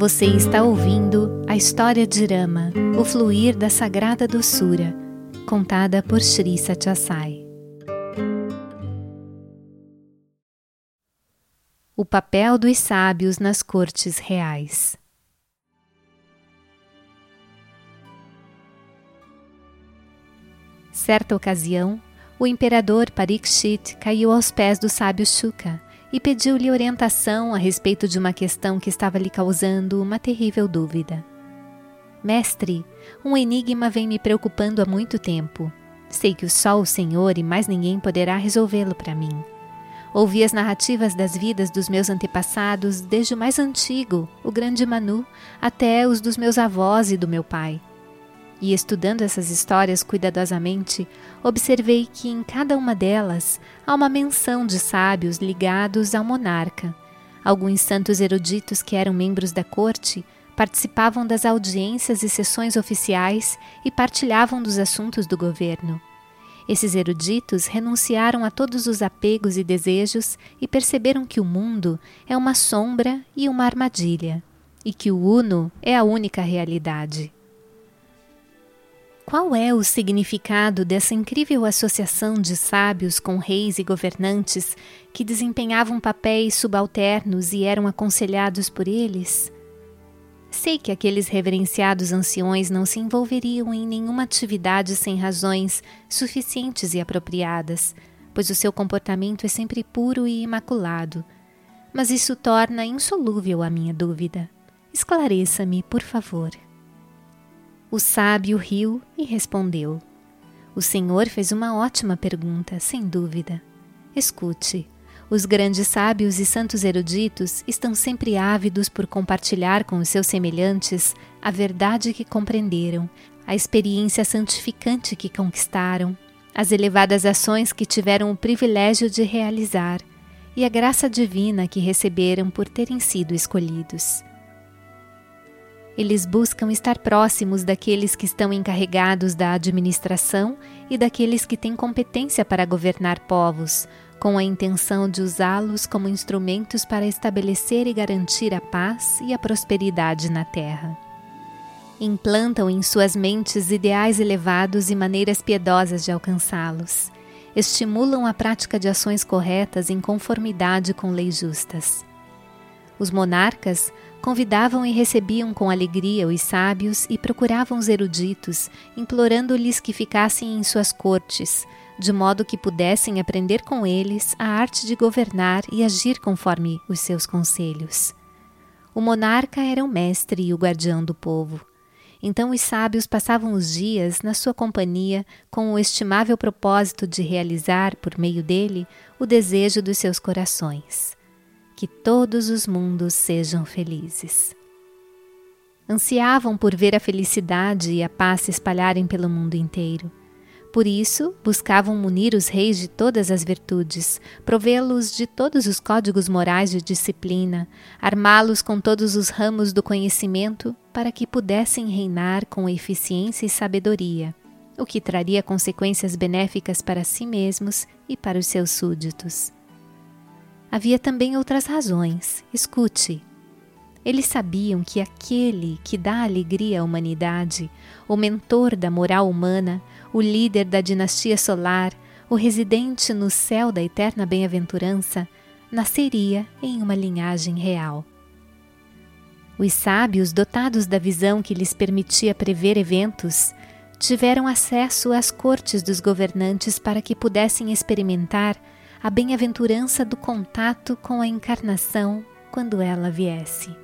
Você está ouvindo a história de Rama, o fluir da sagrada doçura, contada por Sri Satyasai. O papel dos sábios nas cortes reais. Certa ocasião, o imperador Parikshit caiu aos pés do sábio Shuka e pediu-lhe orientação a respeito de uma questão que estava lhe causando uma terrível dúvida. Mestre, um enigma vem me preocupando há muito tempo. Sei que só o Senhor e mais ninguém poderá resolvê-lo para mim. Ouvi as narrativas das vidas dos meus antepassados desde o mais antigo, o grande Manu, até os dos meus avós e do meu pai. E estudando essas histórias cuidadosamente, observei que em cada uma delas há uma menção de sábios ligados ao monarca. Alguns santos eruditos que eram membros da corte participavam das audiências e sessões oficiais e partilhavam dos assuntos do governo. Esses eruditos renunciaram a todos os apegos e desejos e perceberam que o mundo é uma sombra e uma armadilha, e que o Uno é a única realidade. Qual é o significado dessa incrível associação de sábios com reis e governantes que desempenhavam papéis subalternos e eram aconselhados por eles? Sei que aqueles reverenciados anciões não se envolveriam em nenhuma atividade sem razões suficientes e apropriadas, pois o seu comportamento é sempre puro e imaculado. Mas isso torna insolúvel a minha dúvida. Esclareça-me, por favor. O sábio riu e respondeu: O senhor fez uma ótima pergunta, sem dúvida. Escute. Os grandes sábios e santos eruditos estão sempre ávidos por compartilhar com os seus semelhantes a verdade que compreenderam, a experiência santificante que conquistaram, as elevadas ações que tiveram o privilégio de realizar e a graça divina que receberam por terem sido escolhidos. Eles buscam estar próximos daqueles que estão encarregados da administração e daqueles que têm competência para governar povos, com a intenção de usá-los como instrumentos para estabelecer e garantir a paz e a prosperidade na terra. Implantam em suas mentes ideais elevados e maneiras piedosas de alcançá-los. Estimulam a prática de ações corretas em conformidade com leis justas. Os monarcas Convidavam e recebiam com alegria os sábios e procuravam os eruditos, implorando-lhes que ficassem em suas cortes, de modo que pudessem aprender com eles a arte de governar e agir conforme os seus conselhos. O monarca era o mestre e o guardião do povo. Então os sábios passavam os dias na sua companhia com o estimável propósito de realizar, por meio dele, o desejo dos seus corações que todos os mundos sejam felizes. Ansiavam por ver a felicidade e a paz se espalharem pelo mundo inteiro. Por isso, buscavam munir os reis de todas as virtudes, provê-los de todos os códigos morais de disciplina, armá-los com todos os ramos do conhecimento para que pudessem reinar com eficiência e sabedoria, o que traria consequências benéficas para si mesmos e para os seus súditos. Havia também outras razões. Escute. Eles sabiam que aquele que dá alegria à humanidade, o mentor da moral humana, o líder da dinastia solar, o residente no céu da eterna bem-aventurança, nasceria em uma linhagem real. Os sábios, dotados da visão que lhes permitia prever eventos, tiveram acesso às cortes dos governantes para que pudessem experimentar a bem-aventurança do contato com a encarnação quando ela viesse.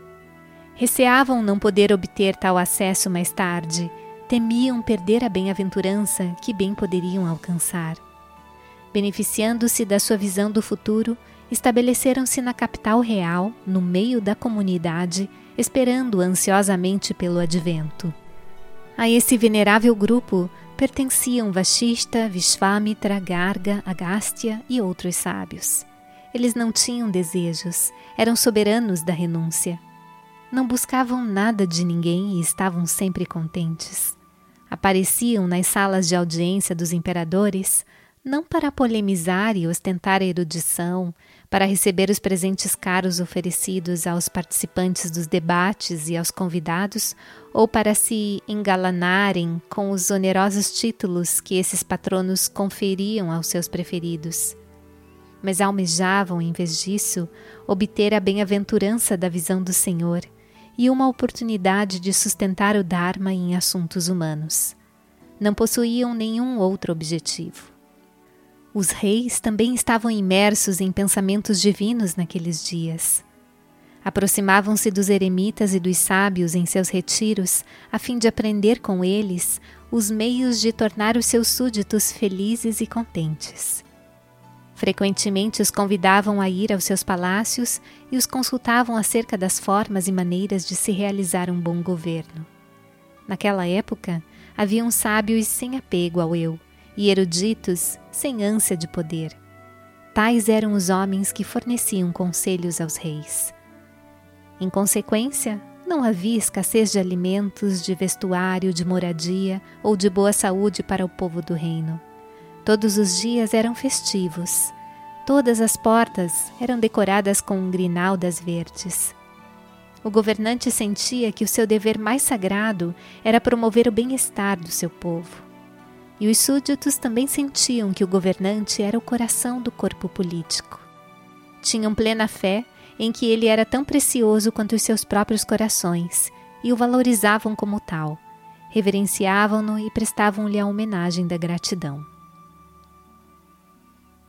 Receavam não poder obter tal acesso mais tarde, temiam perder a bem-aventurança que bem poderiam alcançar. Beneficiando-se da sua visão do futuro, estabeleceram-se na capital real, no meio da comunidade, esperando ansiosamente pelo advento. A esse venerável grupo pertenciam Vashista, Vishvamitra, Garga, Agastya e outros sábios. Eles não tinham desejos, eram soberanos da renúncia. Não buscavam nada de ninguém e estavam sempre contentes. Apareciam nas salas de audiência dos imperadores, não para polemizar e ostentar a erudição, para receber os presentes caros oferecidos aos participantes dos debates e aos convidados, ou para se engalanarem com os onerosos títulos que esses patronos conferiam aos seus preferidos. Mas almejavam, em vez disso, obter a bem-aventurança da visão do Senhor e uma oportunidade de sustentar o Dharma em assuntos humanos. Não possuíam nenhum outro objetivo. Os reis também estavam imersos em pensamentos divinos naqueles dias. Aproximavam-se dos eremitas e dos sábios em seus retiros, a fim de aprender com eles os meios de tornar os seus súditos felizes e contentes. Frequentemente os convidavam a ir aos seus palácios e os consultavam acerca das formas e maneiras de se realizar um bom governo. Naquela época, haviam sábios sem apego ao eu, e eruditos sem ânsia de poder. Tais eram os homens que forneciam conselhos aos reis. Em consequência, não havia escassez de alimentos, de vestuário, de moradia ou de boa saúde para o povo do reino. Todos os dias eram festivos. Todas as portas eram decoradas com grinaldas verdes. O governante sentia que o seu dever mais sagrado era promover o bem-estar do seu povo e os súditos também sentiam que o governante era o coração do corpo político. Tinham plena fé em que ele era tão precioso quanto os seus próprios corações e o valorizavam como tal, reverenciavam-no e prestavam-lhe a homenagem da gratidão.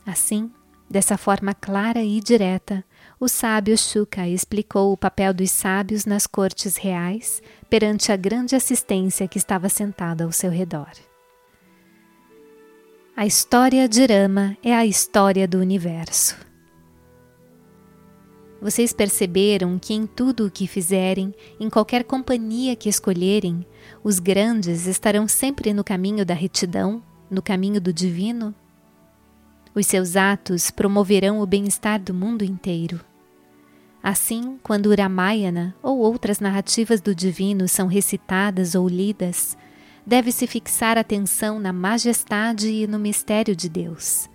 Assim, dessa forma clara e direta, o sábio Shuka explicou o papel dos sábios nas cortes reais perante a grande assistência que estava sentada ao seu redor. A história de Rama é a história do universo. Vocês perceberam que em tudo o que fizerem, em qualquer companhia que escolherem, os grandes estarão sempre no caminho da retidão, no caminho do divino? Os seus atos promoverão o bem-estar do mundo inteiro. Assim, quando Ramayana ou outras narrativas do divino são recitadas ou lidas, deve-se fixar atenção na majestade e no mistério de Deus,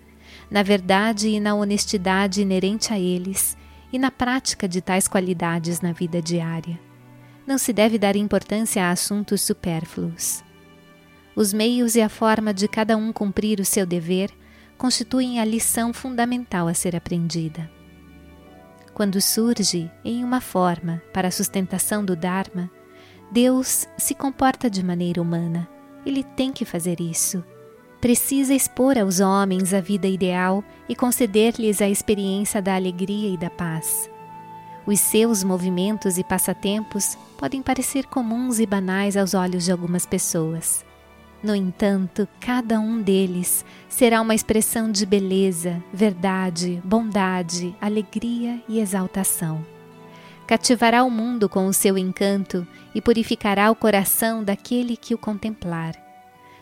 na verdade e na honestidade inerente a eles e na prática de tais qualidades na vida diária. Não se deve dar importância a assuntos supérfluos. Os meios e a forma de cada um cumprir o seu dever constituem a lição fundamental a ser aprendida. Quando surge, em uma forma, para a sustentação do Dharma, Deus se comporta de maneira humana. Ele tem que fazer isso. Precisa expor aos homens a vida ideal e conceder-lhes a experiência da alegria e da paz. Os seus movimentos e passatempos podem parecer comuns e banais aos olhos de algumas pessoas. No entanto, cada um deles será uma expressão de beleza, verdade, bondade, alegria e exaltação cativará o mundo com o seu encanto e purificará o coração daquele que o contemplar.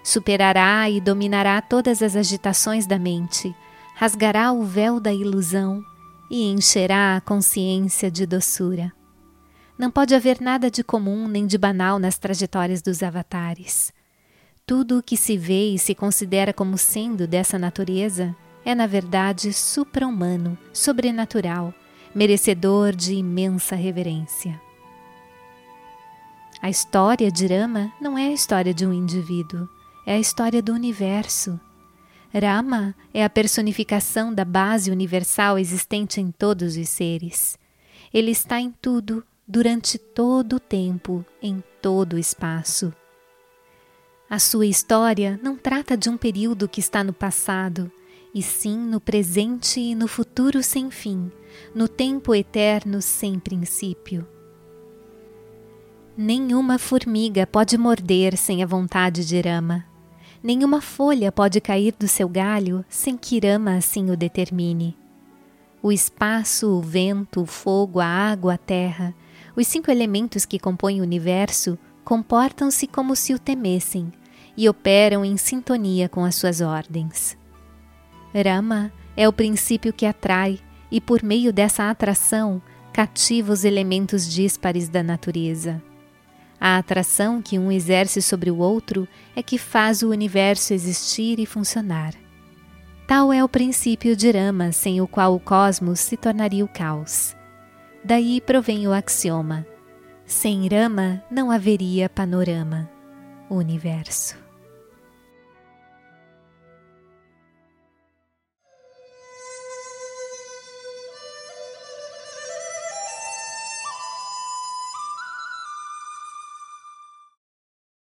Superará e dominará todas as agitações da mente, rasgará o véu da ilusão e encherá a consciência de doçura. Não pode haver nada de comum nem de banal nas trajetórias dos avatares. Tudo o que se vê e se considera como sendo dessa natureza é, na verdade, supra-humano, sobrenatural, merecedor de imensa reverência. A história de Rama não é a história de um indivíduo, é a história do universo. Rama é a personificação da base universal existente em todos os seres. Ele está em tudo, durante todo o tempo, em todo o espaço. A sua história não trata de um período que está no passado, e sim no presente e no futuro sem fim, no tempo eterno sem princípio. Nenhuma formiga pode morder sem a vontade de Rama. Nenhuma folha pode cair do seu galho sem que Rama assim o determine. O espaço, o vento, o fogo, a água, a terra, os cinco elementos que compõem o universo, comportam-se como se o temessem e operam em sintonia com as suas ordens. Rama é o princípio que atrai e, por meio dessa atração, cativa os elementos díspares da natureza. A atração que um exerce sobre o outro é que faz o universo existir e funcionar. Tal é o princípio de Rama, sem o qual o cosmos se tornaria o caos. Daí provém o axioma: sem Rama não haveria panorama, universo.